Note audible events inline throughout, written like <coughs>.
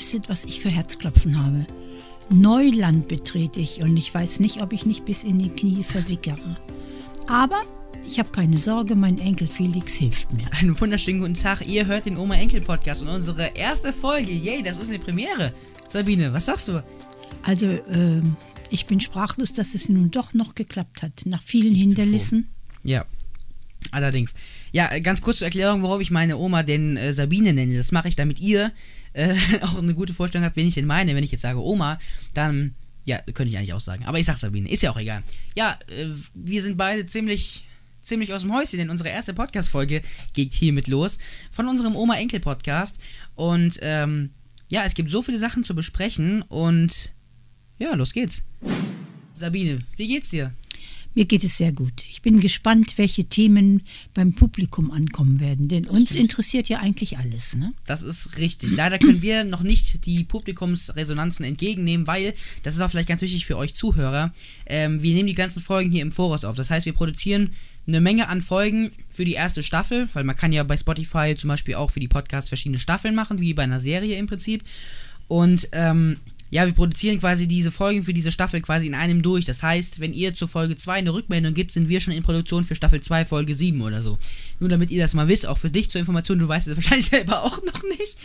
wüsstet, was ich für Herzklopfen habe. Neuland betrete ich und ich weiß nicht, ob ich nicht bis in die Knie versickere. Aber ich habe keine Sorge, mein Enkel Felix hilft mir. Einen wunderschönen guten Tag. Ihr hört den Oma-Enkel-Podcast und unsere erste Folge. Yay, das ist eine Premiere. Sabine, was sagst du? Also, äh, ich bin sprachlos, dass es nun doch noch geklappt hat. Nach vielen Hindernissen. Ja, allerdings. Ja, ganz kurz zur Erklärung, warum ich meine Oma denn äh, Sabine nenne. Das mache ich, damit ihr äh, <laughs> auch eine gute Vorstellung habt, wen ich denn meine. Wenn ich jetzt sage Oma, dann, ja, könnte ich eigentlich auch sagen. Aber ich sag Sabine, ist ja auch egal. Ja, äh, wir sind beide ziemlich ziemlich aus dem Häuschen, denn unsere erste Podcast-Folge geht hiermit los von unserem Oma-Enkel-Podcast. Und ähm, ja, es gibt so viele Sachen zu besprechen und ja, los geht's. Sabine, wie geht's dir? Mir geht es sehr gut. Ich bin gespannt, welche Themen beim Publikum ankommen werden, denn uns interessiert ja eigentlich alles, ne? Das ist richtig. Leider können wir noch nicht die Publikumsresonanzen entgegennehmen, weil, das ist auch vielleicht ganz wichtig für euch Zuhörer, ähm, wir nehmen die ganzen Folgen hier im Voraus auf. Das heißt, wir produzieren eine Menge an Folgen für die erste Staffel, weil man kann ja bei Spotify zum Beispiel auch für die Podcasts verschiedene Staffeln machen, wie bei einer Serie im Prinzip. Und ähm, ja, wir produzieren quasi diese Folgen für diese Staffel quasi in einem durch. Das heißt, wenn ihr zur Folge 2 eine Rückmeldung gibt, sind wir schon in Produktion für Staffel 2, Folge 7 oder so. Nur damit ihr das mal wisst, auch für dich zur Information, du weißt es <laughs> wahrscheinlich selber auch noch nicht.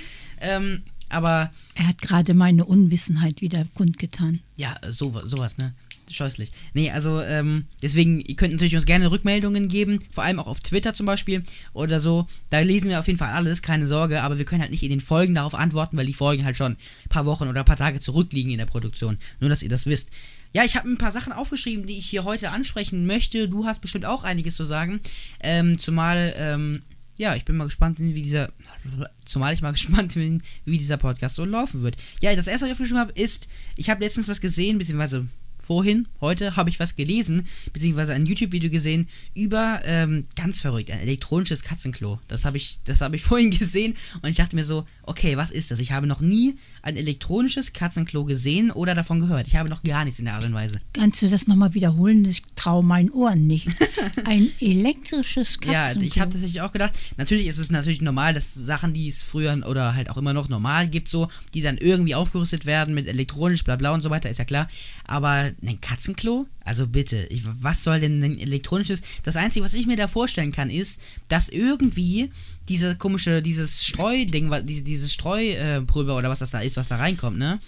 Ähm, aber. Er hat gerade meine Unwissenheit wieder kundgetan. Ja, so, sowas, ne? Scheußlich. Nee, also ähm, deswegen, ihr könnt natürlich uns gerne Rückmeldungen geben, vor allem auch auf Twitter zum Beispiel oder so. Da lesen wir auf jeden Fall alles, keine Sorge, aber wir können halt nicht in den Folgen darauf antworten, weil die Folgen halt schon ein paar Wochen oder ein paar Tage zurückliegen in der Produktion. Nur, dass ihr das wisst. Ja, ich habe ein paar Sachen aufgeschrieben, die ich hier heute ansprechen möchte. Du hast bestimmt auch einiges zu sagen. Ähm, zumal, ähm, ja, ich bin mal gespannt, wie dieser. Zumal ich mal <laughs> gespannt bin, wie dieser Podcast so laufen wird. Ja, das erste, was ich aufgeschrieben habe, ist, ich habe letztens was gesehen, beziehungsweise vorhin, heute habe ich was gelesen, beziehungsweise ein YouTube-Video gesehen über, ähm, ganz verrückt, ein elektronisches Katzenklo. Das habe ich, das habe ich <laughs> vorhin gesehen und ich dachte mir so, okay, was ist das? Ich habe noch nie ein elektronisches Katzenklo gesehen oder davon gehört. Ich habe noch gar nichts in der Art und Weise. Kannst du das nochmal wiederholen? Ich traue meinen Ohren nicht. <laughs> Ein elektrisches Katzenklo. Ja, ich habe tatsächlich auch gedacht, natürlich ist es natürlich normal, dass Sachen, die es früher oder halt auch immer noch normal gibt, so, die dann irgendwie aufgerüstet werden mit elektronisch, bla bla und so weiter, ist ja klar. Aber ein Katzenklo? Also bitte, ich, was soll denn ein elektronisches? Das Einzige, was ich mir da vorstellen kann, ist, dass irgendwie diese komische, dieses Streuding, dieses Streupulver oder was das da ist, was da reinkommt, ne?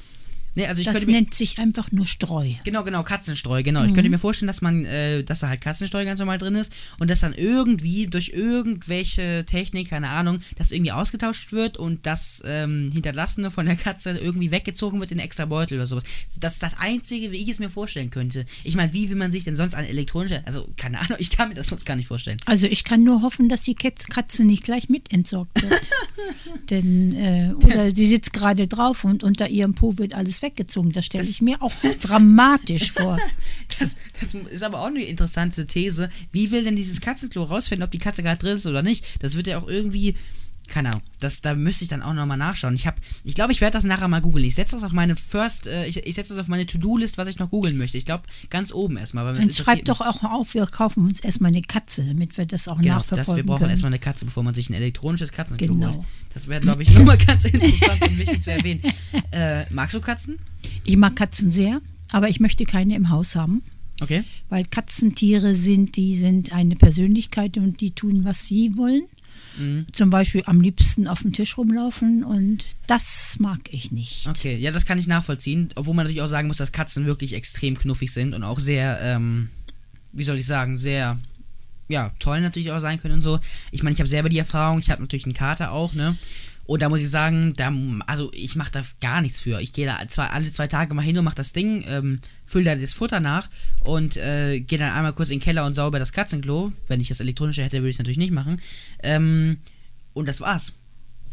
Nee, also das nennt sich einfach nur Streu. Genau, genau, Katzenstreu, genau. Mhm. Ich könnte mir vorstellen, dass man, äh, dass da halt Katzenstreu ganz normal drin ist und dass dann irgendwie durch irgendwelche Technik, keine Ahnung, das irgendwie ausgetauscht wird und das ähm, Hinterlassene von der Katze irgendwie weggezogen wird in extra Beutel oder sowas. Das ist das Einzige, wie ich es mir vorstellen könnte. Ich meine, wie will man sich denn sonst eine elektronische, also keine Ahnung, ich kann mir das sonst gar nicht vorstellen. Also ich kann nur hoffen, dass die Katze nicht gleich mit entsorgt wird. <laughs> Denn, äh, oder sie sitzt gerade drauf und unter ihrem Po wird alles weg weggezogen. Das stelle ich mir auch <laughs> dramatisch vor. <laughs> Das, das, ist aber auch eine interessante These. Wie will denn dieses Katzenklo rausfinden, ob die Katze gerade drin ist oder nicht? Das wird ja auch irgendwie keine Ahnung, das, da müsste ich dann auch nochmal nachschauen. Ich habe, ich glaube, ich werde das nachher mal googeln. Ich setze das auf meine First, äh, ich, ich setze das auf meine To-Do-List, was ich noch googeln möchte. Ich glaube, ganz oben erstmal. Dann schreib doch auch auf, wir kaufen uns erstmal eine Katze, damit wir das auch genau, nachverfolgen das, wir brauchen können. erstmal eine Katze, bevor man sich ein elektronisches Katzenklo genau. holt. Das wäre, glaube ich, <laughs> nochmal ganz interessant und wichtig zu erwähnen. Äh, magst du Katzen? Ich mag Katzen sehr, aber ich möchte keine im Haus haben. Okay. Weil Katzentiere sind, die sind eine Persönlichkeit und die tun, was sie wollen. Mhm. Zum Beispiel am liebsten auf dem Tisch rumlaufen und das mag ich nicht. Okay, ja, das kann ich nachvollziehen. Obwohl man natürlich auch sagen muss, dass Katzen wirklich extrem knuffig sind und auch sehr, ähm, wie soll ich sagen, sehr, ja, toll natürlich auch sein können und so. Ich meine, ich habe selber die Erfahrung, ich habe natürlich einen Kater auch, ne? Und da muss ich sagen, da, also ich mache da gar nichts für. Ich gehe da zwei, alle zwei Tage mal hin und mache das Ding, ähm, fülle da das Futter nach und äh, gehe dann einmal kurz in den Keller und sauber das Katzenklo. Wenn ich das elektronische hätte, würde ich es natürlich nicht machen. Ähm, und das war's.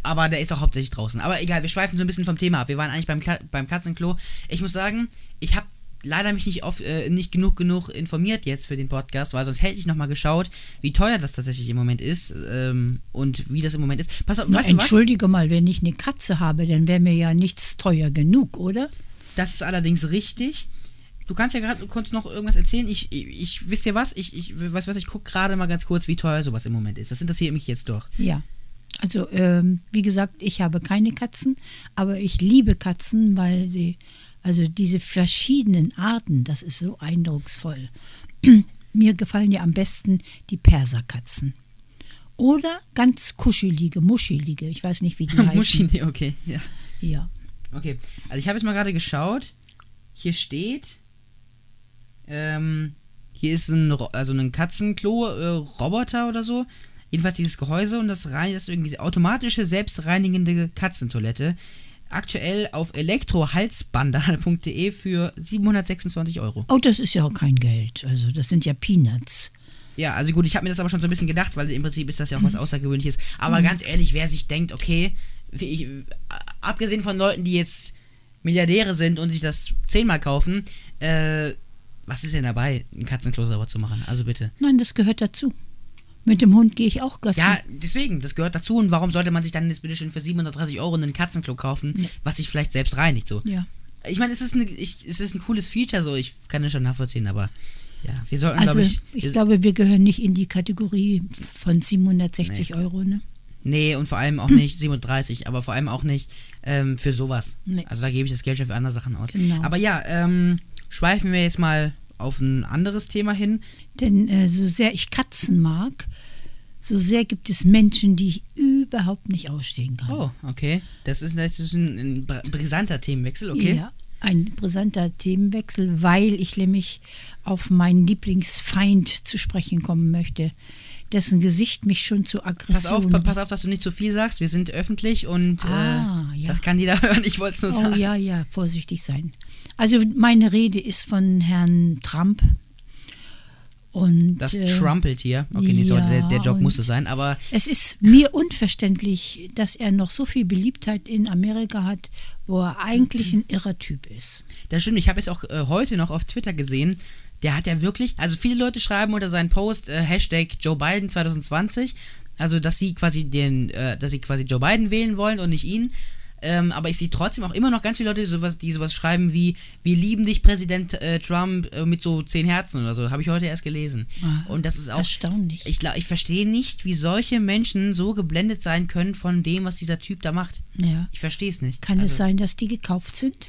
Aber der ist auch hauptsächlich draußen. Aber egal, wir schweifen so ein bisschen vom Thema ab. Wir waren eigentlich beim, beim Katzenklo. Ich muss sagen, ich habe leider mich nicht, oft, äh, nicht genug genug informiert jetzt für den Podcast, weil sonst hätte ich nochmal geschaut, wie teuer das tatsächlich im Moment ist ähm, und wie das im Moment ist. Pass auf, Na, entschuldige mal, wenn ich eine Katze habe, dann wäre mir ja nichts teuer genug, oder? Das ist allerdings richtig. Du kannst ja gerade kurz noch irgendwas erzählen. Ich, ich, ich wisst ihr was? Ich, ich weiß was, ich gucke gerade mal ganz kurz, wie teuer sowas im Moment ist. Das interessiert mich jetzt doch. Ja. Also, ähm, wie gesagt, ich habe keine Katzen, aber ich liebe Katzen, weil sie, also diese verschiedenen Arten, das ist so eindrucksvoll. <clears throat> Mir gefallen ja am besten die Perserkatzen. Oder ganz kuschelige, muschelige, ich weiß nicht, wie die <laughs> heißen. Muschi, nee, okay. Ja. Ja. Okay. Also ich habe jetzt mal gerade geschaut. Hier steht. Ähm, hier ist ein, also ein Katzenklo-Roboter oder so. Jedenfalls dieses Gehäuse und das rein das ist irgendwie automatische selbstreinigende Katzentoilette. Aktuell auf elektrohalsbander.de <laughs> für 726 Euro. Oh, das ist ja auch kein Geld. Also, das sind ja Peanuts. Ja, also gut, ich habe mir das aber schon so ein bisschen gedacht, weil im Prinzip ist das ja auch was Außergewöhnliches. Aber ganz ehrlich, wer sich denkt, okay, ich, äh, abgesehen von Leuten, die jetzt Milliardäre sind und sich das zehnmal kaufen, äh, was ist denn dabei, einen Katzenklo sauber zu machen? Also bitte. Nein, das gehört dazu. Mit dem Hund gehe ich auch Gassi. Ja, deswegen, das gehört dazu. Und warum sollte man sich dann jetzt bitte schön für 730 Euro einen Katzenklo kaufen, Ja. was sich vielleicht selbst reinigt so? ja. Ich meine, es ist, eine, ich, es ist ein cooles Feature so, ich kann das schon nachvollziehen, aber ja, wir sollten, Also, glaube ich... ich, glaube, wir gehören nicht in die Kategorie von 760 Euro, ne? Nee, und vor allem auch <clears throat> nicht 37, aber vor allem auch nicht ähm, für sowas. Nee. Also da gebe ich das Geld schon für andere Sachen aus. Genau. Aber ja, ähm, schweifen wir jetzt mal auf ein anderes Thema hin. Denn äh, so sehr ich Katzen mag, so sehr gibt es Menschen, die ich überhaupt nicht ausstehen kann. Oh, okay. Das ist, ist ein, ein br- brisanter Themenwechsel, okay? Ja, ein brisanter Themenwechsel, weil ich nämlich auf meinen Lieblingsfeind zu sprechen kommen möchte, dessen Gesicht mich schon zu Pass Aggression... auf, pa- pass auf, dass du nicht zu viel sagst. Wir sind öffentlich und Ah, äh, ja. das kann jeder <laughs> hören. Ich wollte es nur Oh sagen. ja, ja, vorsichtig sein. Also meine Rede ist von Herrn Trump. Und Das äh, Trumpelt hier. Okay, nee, sorry, ja, der, der Joke und- muss es sein, aber es ist mir unverständlich, dass er noch so viel Beliebtheit in Amerika hat, wo er eigentlich ein irrer Typ ist. Das stimmt, ich habe es auch äh, heute noch auf Twitter gesehen. Der hat ja wirklich, also viele Leute schreiben unter seinen Post äh, Hashtag Joe Biden 2020, also dass sie quasi den, äh, dass sie quasi Joe Biden wählen wollen und nicht ihn. Ähm, aber ich sehe trotzdem auch immer noch ganz viele Leute, die sowas, die sowas schreiben wie Wir lieben dich, Präsident äh, Trump, äh, mit so zehn Herzen oder so. Habe ich heute erst gelesen. Ah, und das ist auch. Erstaunlich. Ich, ich verstehe nicht, wie solche Menschen so geblendet sein können von dem, was dieser Typ da macht. ja. Ich verstehe es nicht. Kann also, es sein, dass die gekauft sind?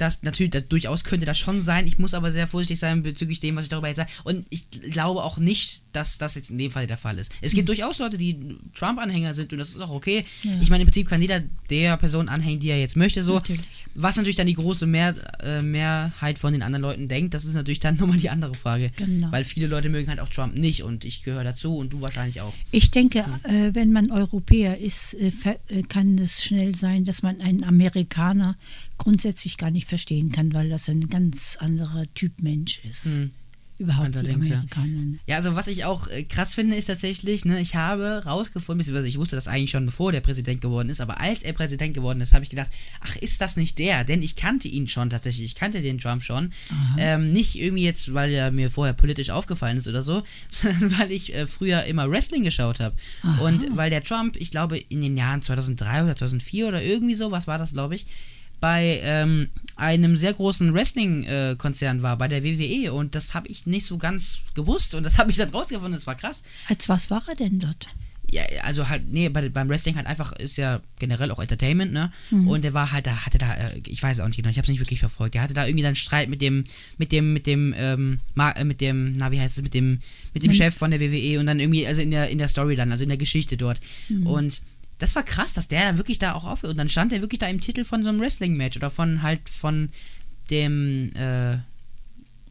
Das natürlich, das, durchaus könnte das schon sein. Ich muss aber sehr vorsichtig sein bezüglich dem, was ich darüber jetzt sage. Und ich glaube auch nicht, dass das jetzt in dem Fall der Fall ist. Es gibt durchaus Leute, die Trump-Anhänger sind und das ist auch okay. Ja. Ich meine, im Prinzip kann jeder der Person anhängen, die er jetzt möchte, so. Natürlich. Was natürlich dann die große Mehr, äh, Mehrheit von den anderen Leuten denkt, das ist natürlich dann <laughs> nochmal die andere Frage. Genau. Weil viele Leute mögen halt auch Trump nicht und ich gehöre dazu und du wahrscheinlich auch. Ich denke, äh, wenn man Europäer ist, äh, äh, kann es schnell sein, dass man einen Amerikaner grundsätzlich gar nicht verstehen kann, weil das ein ganz anderer Typ Mensch ist. Hm. Überhaupt die Allerdings, ja. Amerikaner. Ja, also was ich auch äh, krass finde, ist tatsächlich, ne, ich habe rausgefunden, beziehungsweise ich wusste das eigentlich schon bevor der Präsident geworden ist, aber als er Präsident geworden ist, habe ich gedacht, ach, ist das nicht der? Denn ich kannte ihn schon tatsächlich, ich kannte den Trump schon. Ähm, nicht irgendwie jetzt, weil er mir vorher politisch aufgefallen ist oder so, <laughs> sondern weil ich äh, früher immer Wrestling geschaut habe. Und weil der Trump, ich glaube, in den Jahren 2003 oder 2004 oder irgendwie so, was war das, glaube ich, bei ähm, einem sehr großen Wrestling-Konzern war, bei der WWE. Und das habe ich nicht so ganz gewusst. Und das habe ich dann rausgefunden. Das war krass. Als was war er denn dort? Ja, also halt, nee, bei, beim Wrestling halt einfach ist ja generell auch Entertainment, ne? Und der war halt, da hatte da, äh, ich weiß auch nicht genau, ich habe es nicht wirklich verfolgt. Der hatte da irgendwie dann Streit mit dem, mit dem, mit dem, ähm, äh, mit dem, na wie heißt es, mit dem, mit dem Mit- Chef von der WWE und dann irgendwie, also in der, in der Story dann, also in der Geschichte dort. Und das war krass, dass der da wirklich da auch aufhört. Und dann stand er wirklich da im Titel von so einem Wrestling-Match oder von halt von dem, äh,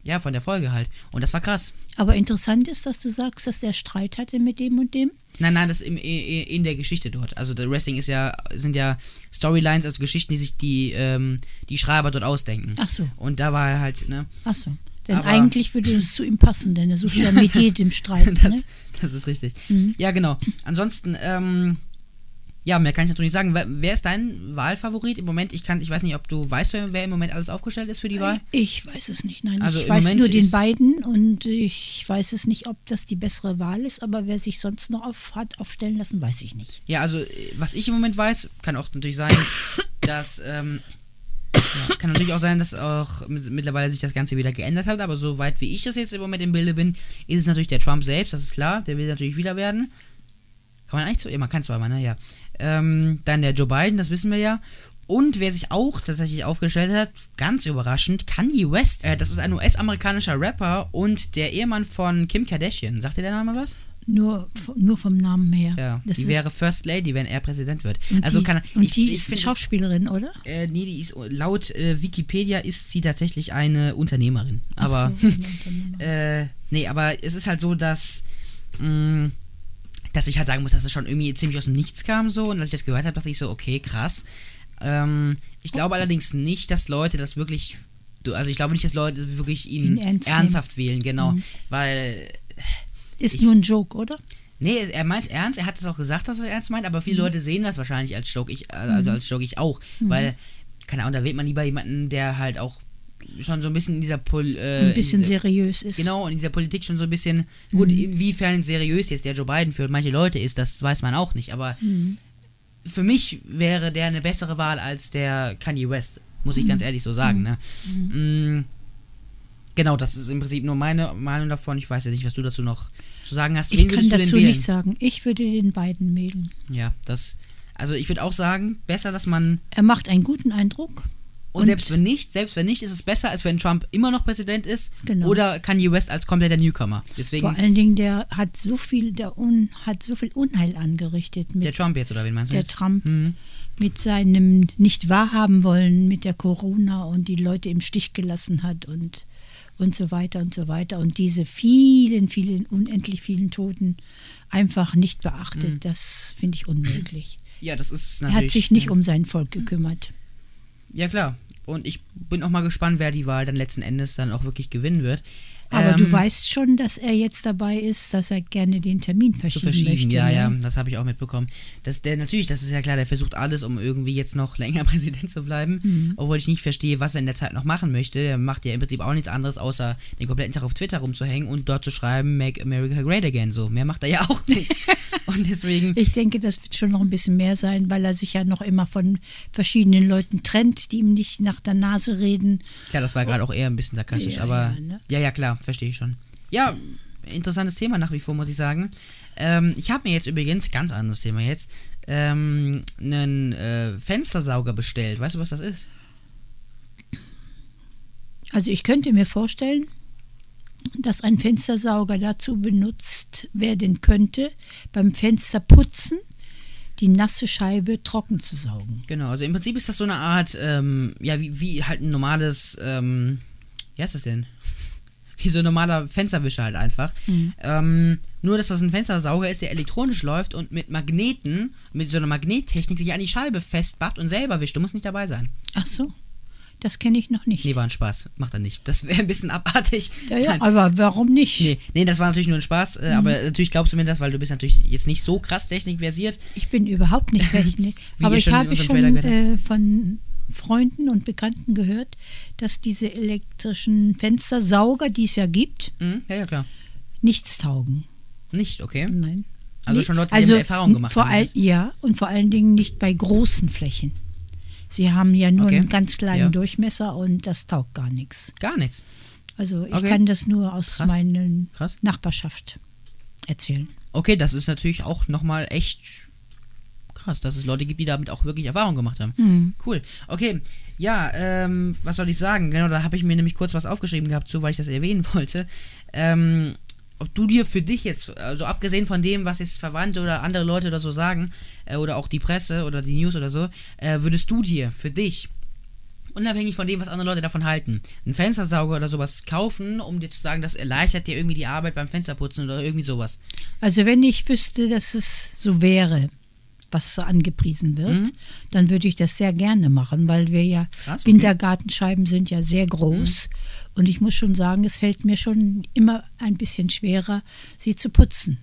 ja, von der Folge halt. Und das war krass. Aber interessant ist, dass du sagst, dass der Streit hatte mit dem und dem. Nein, nein, das im, in der Geschichte dort. Also der Wrestling ist ja, sind ja Storylines, also Geschichten, die sich die, ähm, die Schreiber dort ausdenken. Ach so, Und da war er halt, ne? ach so. Denn Aber- eigentlich würde es zu ihm passen, denn er sucht ja mit <laughs> jedem Streit. Das, ne? das ist richtig. Mhm. Ja, genau. Ansonsten, ähm, ja, mehr kann ich dazu nicht sagen. Wer, wer ist dein Wahlfavorit im Moment? Ich kann, ich weiß nicht, ob du weißt, wer im Moment alles aufgestellt ist für die Wahl. Ich weiß es nicht, nein. Also ich weiß Moment nur den beiden und ich weiß es nicht, ob das die bessere Wahl ist, aber wer sich sonst noch auf, hat aufstellen lassen, weiß ich nicht. Ja, also, äh, was ich im Moment weiß, kann auch natürlich sein, <coughs> dass, ähm, ja, kann natürlich auch sein, dass auch mit- mittlerweile sich das Ganze wieder geändert hat, aber soweit wie ich das jetzt im Moment im Bilde bin, ist es natürlich der Trump selbst, das ist klar, der will natürlich wieder werden. Kann man eigentlich so, ja, man kann zweimal, ne, ja. Ähm, dann der Joe Biden, das wissen wir ja. Und wer sich auch tatsächlich aufgestellt hat, ganz überraschend, Kanye West. Äh, das ist ein US-amerikanischer Rapper und der Ehemann von Kim Kardashian. Sagt dir der Name was? Nur, nur vom Namen her. Ja, Das die wäre First Lady, wenn er Präsident wird. Und also die, kann und ich- die ich ist finde- Schauspielerin, oder? Äh, nee, die ist laut äh, Wikipedia ist sie tatsächlich eine Unternehmerin. Aber so, eine <laughs> Unternehmerin. äh, nee, aber es ist halt so, dass mh, dass ich halt sagen muss, dass es schon irgendwie ziemlich aus dem Nichts kam so. Und als ich das gehört habe, dachte ich so, okay, krass. Ähm, ich glaube allerdings nicht, dass Leute das wirklich also ich glaube nicht, dass Leute wirklich ihn Ihn ernst nehmen. ernsthaft wählen, genau, weil Ist ich- nur ein Joke, oder? Nee, er meint ernst, er hat es auch gesagt, dass er ernst meint, aber viele Leute sehen das wahrscheinlich als Joke, ich, äh, also als Joke ich auch, weil, keine Ahnung, da wählt man lieber jemanden, der halt auch schon so ein bisschen in dieser Pol äh, Ein bisschen dieser, seriös ist. Genau, in dieser Politik schon so ein bisschen, gut, inwiefern seriös jetzt der Joe Biden für manche Leute ist, das weiß man auch nicht, aber für mich wäre der eine bessere Wahl als der Kanye West, muss ich ganz ehrlich so sagen, ne? Mm, Genau, das ist im Prinzip nur meine Meinung davon. Ich weiß ja nicht, was du dazu noch zu sagen hast. Ich Wen kann du denn dazu nichts sagen. Ich würde den beiden wählen. Ja, das. Also ich würde auch sagen, besser, dass man. Er macht einen guten Eindruck. Und, Und- selbst wenn nicht, selbst wenn nicht, ist es besser, als wenn Trump immer noch Präsident ist. Genau. Oder Kanye West als kompletter Newcomer. Deswegen. Vor allen Dingen, der hat so viel, der Un, hat so viel Unheil angerichtet mit der Trump jetzt, oder wen meinst du? der jetzt? Trump, Mhm. mit seinem nicht wahrhaben wollen mit der Corona und die Leute im Stich gelassen hat und und so weiter und so weiter und diese vielen, vielen, unendlich vielen Toten einfach nicht beachtet. Mhm. Das finde ich unmöglich. Ja, das ist Er natürlich. hat sich nicht ja. um sein Volk gekümmert. Ja, klar. Und ich bin auch mal gespannt, wer die Wahl dann letzten Endes dann auch wirklich gewinnen wird. Aber Ähm, du weißt schon, dass er jetzt dabei ist, dass er gerne den Termin zu verschieben, verschieben, möchte. ja, ne? ja, das habe ich auch mitbekommen. Das, der, natürlich, das ist ja klar, der versucht alles, um irgendwie jetzt noch <laughs> länger Präsident zu bleiben, Mhm. obwohl ich nicht verstehe, was er in der Zeit noch machen möchte. Der macht ja im Prinzip auch nichts anderes, außer den kompletten Tag auf Twitter rumzuhängen und dort zu schreiben, Make America Great Again, so. Mehr macht er ja <laughs> auch nicht. <laughs> und deswegen, Ich denke, das wird schon noch ein bisschen mehr sein, weil er sich ja noch immer von verschiedenen Leuten trennt, die ihm nicht nach der Nase reden. klar, das war gerade auch eher ein bisschen sarkastisch, Ja, aber ja, ne? ja, ja, klar, verstehe ich schon. Ja, interessantes Thema nach wie vor, muss ich sagen. Ähm, ich habe mir jetzt übrigens, ganz anderes Thema jetzt, ähm, einen äh, Fenstersauger bestellt. Weißt du, was das ist? Also ich könnte mir vorstellen, dass ein Fenstersauger dazu benutzt werden könnte, beim Fensterputzen die nasse Scheibe trocken zu saugen. Genau, also im Prinzip ist das so eine Art, ähm, ja, wie, wie halt ein normales, ähm, wie heißt das denn? Wie so ein normaler Fensterwischer halt einfach. Mhm. Ähm, nur, dass das ein Fenstersauger ist, der elektronisch läuft und mit Magneten, mit so einer Magnettechnik sich an die Scheibe festmacht und selber wischt. Du musst nicht dabei sein. Ach so, das kenne ich noch nicht. Nee, war ein Spaß. Macht er nicht. Das wäre ein bisschen abartig. ja, ja, Nein. aber warum nicht? Nee, nee, das war natürlich nur ein Spaß, Mhm. äh, aber natürlich glaubst du mir das, weil du bist natürlich jetzt nicht so krass technikversiert. Ich bin überhaupt nicht Technik. <laughs> Aber ich habe schon äh, von Freunden und Bekannten gehört, dass diese elektrischen Fenstersauger, die es ja gibt, Mhm, ja, ja, klar. nichts taugen. Nicht, okay. Nein. Also schon Leute, die also Erfahrung gemacht Vor haben, all, ja, und vor allen Dingen nicht bei großen Flächen. Sie haben ja nur Okay. einen ganz kleinen Ja. Durchmesser und das taugt gar nichts. Gar nichts. Also ich Okay. kann das nur aus Krass. meiner. Nachbarschaft erzählen. Okay, das ist natürlich auch nochmal echt krass, dass es Leute gibt, die damit auch wirklich Erfahrung gemacht haben. Hm. Cool. Okay, ja, ähm, was soll ich sagen? Genau, da habe ich mir nämlich kurz was aufgeschrieben gehabt, zu, weil ich das erwähnen <laughs> wollte. Ähm, ob du dir für dich jetzt, also abgesehen von dem, was jetzt Verwandte oder andere Leute oder so sagen, äh, oder auch die Presse oder die News oder so, äh, würdest du dir für dich, unabhängig von dem, was andere Leute davon halten, einen Fenstersauger oder sowas kaufen, um dir zu sagen, das erleichtert dir irgendwie die Arbeit beim Fensterputzen oder irgendwie sowas? Also wenn ich wüsste, dass es so wäre, was so angepriesen wird, Mhm. dann würde ich das sehr gerne machen, weil wir ja, Krass, okay. Wintergartenscheiben sind ja sehr groß und ich muss schon sagen, es fällt mir schon immer ein bisschen schwerer, sie zu putzen.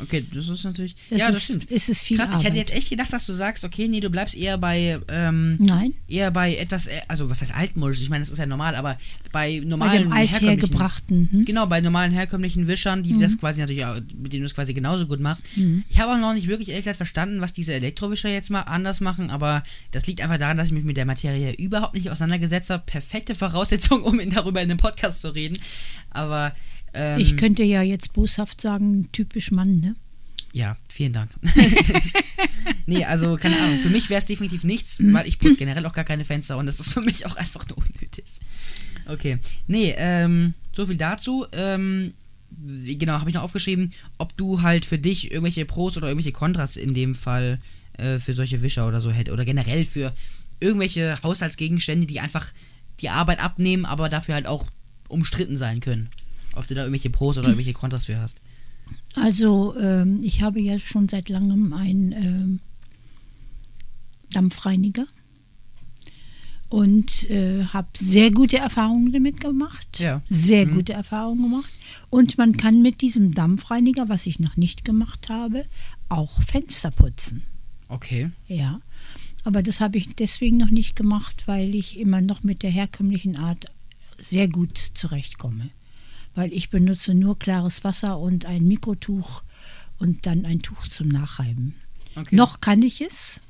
Okay, das ist natürlich. Das ja, das ist, stimmt. ist es viel Krass, ich Arbeit. hätte jetzt echt gedacht, dass du sagst, okay, nee, du bleibst eher bei, ähm, Nein, eher bei etwas, äh, also was heißt altmodisch? Ich meine, das ist ja normal, aber bei bei normalen herkömmlichen, althergebrachten. Hm? genau, bei normalen herkömmlichen Wischern, die das quasi natürlich, auch, mit denen du es quasi genauso gut machst. Ich habe auch noch nicht wirklich ehrlich gesagt verstanden, was diese Elektrowischer jetzt mal anders machen, aber das liegt einfach daran, dass ich mich mit der Materie überhaupt nicht auseinandergesetzt habe. Perfekte Voraussetzung, <laughs> um darüber in einem Podcast zu reden. Aber ähm, Ich könnte ja jetzt boshaft sagen, typisch Mann, ne? Ja, vielen Dank. <laughs> nee, also keine Ahnung. Für mich wäre es definitiv nichts, weil ich putze generell auch gar keine Fenster und das ist für mich auch einfach nur unnötig. Okay. Nee, ähm, so viel dazu. Ähm, genau, habe ich noch aufgeschrieben, ob du halt für dich irgendwelche Pros oder irgendwelche Kontras in dem Fall äh, für solche Wischer oder so hätte. Oder generell für irgendwelche Haushaltsgegenstände, die einfach die Arbeit abnehmen, aber dafür halt auch umstritten sein können. Ob du da irgendwelche Pros oder irgendwelche Kontras für hast. Also ähm, ich habe ja schon seit langem einen ähm, Dampfreiniger und äh, habe sehr gute Erfahrungen damit gemacht. Ja. Sehr Mhm. gute Erfahrungen gemacht. Und man kann mit diesem Dampfreiniger, was ich noch nicht gemacht habe, auch Fenster putzen. Okay. Ja. Aber das habe ich deswegen noch nicht gemacht, weil ich immer noch mit der herkömmlichen Art sehr gut zurechtkomme. Weil ich benutze nur klares Wasser und ein Mikrotuch und dann ein Tuch zum Nachreiben. okay. Noch kann ich es.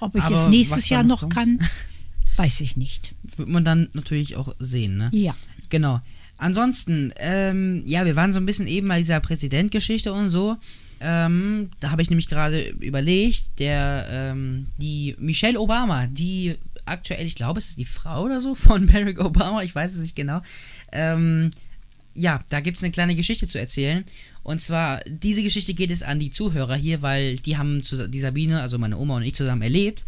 Ob ich Aber es nächstes Jahr noch noch kommt? kann, <laughs> weiß ich nicht. Wird man dann natürlich auch sehen, ne? Ja. Genau. Ansonsten, ähm, ja, wir waren so ein bisschen eben bei dieser Präsidentgeschichte und so. Ähm, da habe ich nämlich gerade überlegt, der, ähm, die Michelle Obama, die aktuell, ich glaube, es ist die Frau oder so von <laughs> Barack Obama, ich weiß es nicht genau. Ähm, ja, da gibt es eine kleine Geschichte zu erzählen. Und zwar, diese Geschichte geht es an die Zuhörer hier, weil die haben die Sabine, also meine Oma und ich zusammen erlebt.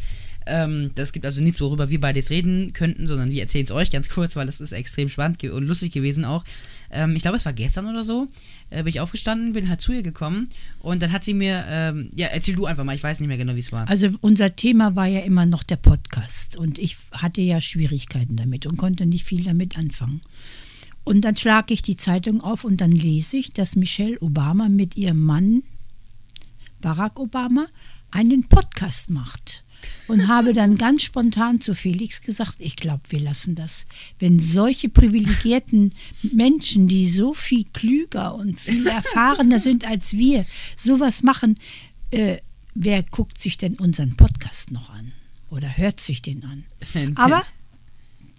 Ähm, das gibt also nichts, worüber wir beide jetzt reden könnten, sondern wir erzählen es euch ganz kurz, weil das ist extrem spannend und lustig gewesen auch. Ähm, ich glaube, es war gestern oder so, äh, bin ich aufgestanden, bin halt zu ihr gekommen und dann hat sie mir, ähm, ja, erzähl du einfach mal, ich weiß nicht mehr genau, wie es war. Also unser Thema war ja immer noch der Podcast und ich hatte ja Schwierigkeiten damit und konnte nicht viel damit anfangen. Und dann schlage ich die Zeitung auf und dann lese ich, dass Michelle Obama mit ihrem Mann Barack Obama einen Podcast macht. Und habe dann ganz spontan zu Felix gesagt, ich glaube, wir lassen das. Wenn solche privilegierten Menschen, die so viel klüger und viel <laughs> erfahrener sind als wir, sowas machen, äh, wer guckt sich denn unseren Podcast noch an? Oder hört sich den an? Fan- Aber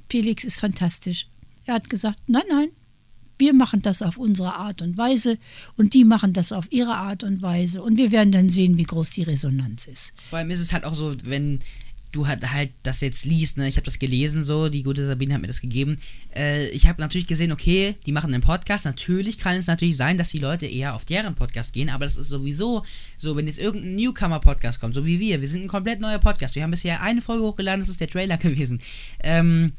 Felix ist fantastisch. Er hat gesagt, nein, nein, wir machen das auf unsere Art und Weise und die machen das auf ihre Art und Weise und wir werden dann sehen, wie groß die Resonanz ist. Vor allem ist es halt auch so, wenn du halt, halt das jetzt liest, ne, ich habe das gelesen so, die gute Sabine hat mir das gegeben. Äh, ich habe natürlich gesehen, okay, die machen einen Podcast. Natürlich kann es natürlich sein, dass die Leute eher auf deren Podcast gehen, aber das ist sowieso so, wenn jetzt irgendein Newcomer-Podcast kommt, so wie wir, wir sind ein komplett neuer Podcast. Wir haben bisher eine Folge hochgeladen, das ist der Trailer <laughs> gewesen. Ähm,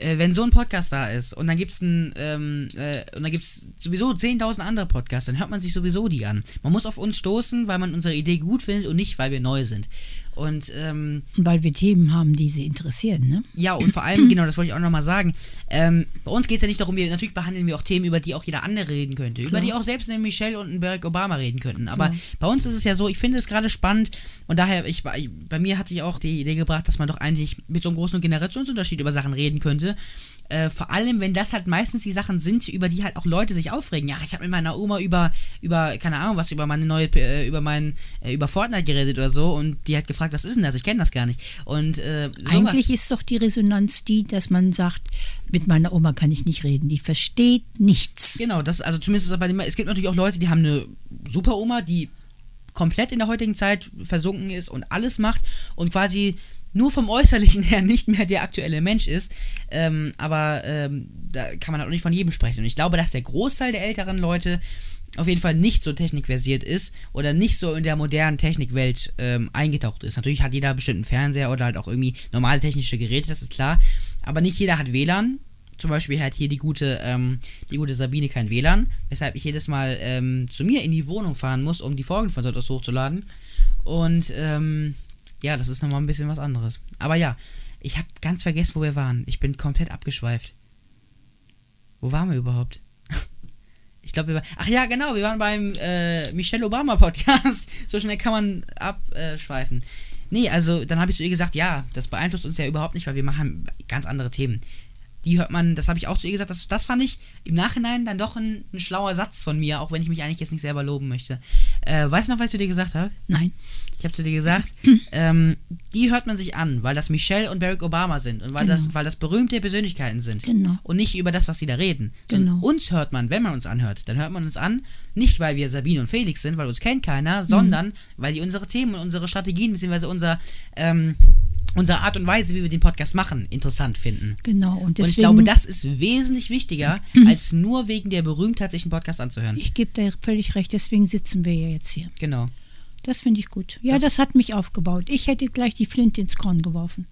äh, wenn so ein Podcast da ist und dann gibt's ein, ähm, äh, sowieso 10.000 andere Podcasts, dann hört man sich sowieso die an. Man muss auf uns stoßen, weil man unsere Idee gut findet und nicht, weil wir neu sind. Und ähm, weil wir Themen haben, die sie interessieren. Ne? ja, und vor allem, genau, das wollte ich auch nochmal sagen, ähm, bei uns geht es ja nicht darum, wir, natürlich behandeln wir auch Themen, über die auch jeder andere reden könnte, über Klar. die auch selbst eine Michelle und ein Barack Obama reden könnten. Aber Klar. bei uns ist es ja so, ich finde es gerade spannend und daher, ich, bei mir hat sich auch die Idee gebracht, dass man doch eigentlich mit so einem großen Generationsunterschied über Sachen reden könnte. Äh, vor allem, wenn das halt meistens die Sachen sind, über die halt auch Leute sich aufregen. Ja, ich habe mit meiner Oma über, über, keine Ahnung, was, über meine neue, äh, über mein, äh, über Fortnite geredet oder so und die hat gefragt, was ist denn das? Ich kenne das gar nicht. Und äh, Eigentlich ist doch die Resonanz die, dass man sagt, mit meiner Oma kann ich nicht reden, die versteht nichts. Genau, das, also zumindest bei den, es gibt natürlich auch Leute, die haben eine super Oma, die komplett in der heutigen Zeit versunken ist und alles macht und quasi nur vom Äußerlichen <laughs> her nicht mehr der aktuelle Mensch ist. Ähm, aber ähm, da kann man halt auch nicht von jedem sprechen. Und ich glaube, dass der Großteil der älteren Leute auf jeden Fall nicht so technikversiert ist oder nicht so in der modernen Technikwelt ähm, eingetaucht ist. Natürlich hat jeder bestimmt einen Fernseher oder halt auch irgendwie normale technische Geräte, das ist klar. Aber nicht jeder hat WLAN. Zum Beispiel hat hier die gute, ähm, die gute Sabine kein WLAN, weshalb ich jedes Mal ähm, zu mir in die Wohnung fahren muss, um die Folgen von dort aus hochzuladen. Und ähm, ja, das ist nochmal ein bisschen was anderes. Aber ja, ich habe ganz vergessen, wo wir waren. Ich bin komplett abgeschweift. Wo waren wir überhaupt? Ich glaube, wir waren. Ach ja, genau, wir waren beim äh, Michelle Obama Podcast. <laughs> so schnell kann man abschweifen. Nee, also dann habe ich zu ihr gesagt, ja, das beeinflusst uns ja überhaupt nicht, weil wir machen ganz andere Themen. Die hört man, das habe ich auch zu ihr gesagt, das, das fand ich im Nachhinein dann doch ein, ein schlauer Satz von mir, auch wenn ich mich eigentlich jetzt nicht selber loben möchte. Äh, weißt du noch, was ich zu dir gesagt habe? Nein. Ich habe zu dir gesagt, <clears throat> ähm, die hört man sich an, weil das Michelle und Barack Obama sind und weil, Genau. das, weil das berühmte Persönlichkeiten sind. Genau. Und nicht über das, was sie da reden. Genau. Uns hört man, wenn man uns anhört, dann hört man uns an, nicht weil wir Sabine und Felix sind, weil uns kennt keiner, sondern weil die unsere Themen und unsere Strategien bzw. unser, ähm, unsere Art und Weise, wie wir den Podcast machen, interessant finden. Genau. Und Und deswegen, ich glaube, das ist wesentlich wichtiger, <clears throat> als nur wegen der Berühmtheit sich einen Podcast anzuhören. ich gebe dir völlig recht, deswegen sitzen wir ja jetzt hier. Genau. Das finde ich gut. Ja, Das- das, hat mich aufgebaut. Ich hätte gleich die Flinte ins Korn geworfen.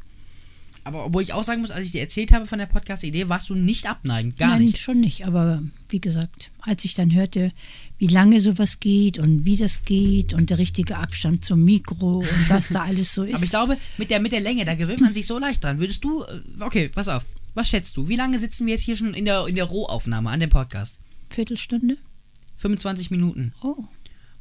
Aber obwohl ich auch sagen muss, als ich dir erzählt habe von der Podcast-Idee, warst du nicht abneigend. Gar Nein, nicht. schon nicht. Aber wie gesagt, als ich dann hörte, wie lange sowas geht und wie das geht und der richtige Abstand zum Mikro und was da alles so <laughs> ist. Aber ich glaube, mit der, mit der Länge, da gewöhnt man sich so leicht dran. Würdest du, äh, okay, pass auf, was schätzt du? Wie lange sitzen wir jetzt hier schon in der, in der Rohaufnahme an dem Podcast? Viertelstunde? 25 Minuten. Oh.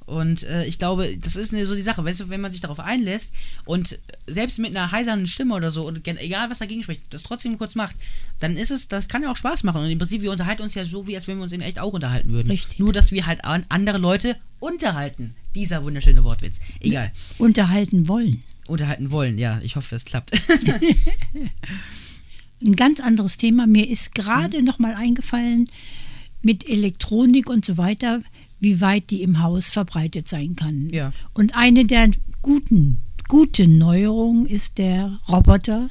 Und äh, ich glaube, das ist eine, so die Sache, weißt du, wenn man sich darauf einlässt und selbst mit einer heisernen Stimme oder so und egal was dagegen spricht, das trotzdem kurz macht, dann ist es, das kann ja auch Spaß machen. Und im Prinzip, wir unterhalten uns ja so, wie als wenn wir uns in echt auch unterhalten würden. Richtig. Nur, dass wir halt an andere Leute unterhalten. Dieser wunderschöne Wortwitz. Egal. Unterhalten wollen. Unterhalten wollen, ja, ich hoffe, es klappt. <laughs> Ein ganz anderes Thema. Mir ist Mhm. gerade noch mal eingefallen, mit Elektronik und so weiter, wie weit die im Haus verbreitet sein kann. Ja. Und eine der guten, guten Neuerungen ist der Roboter,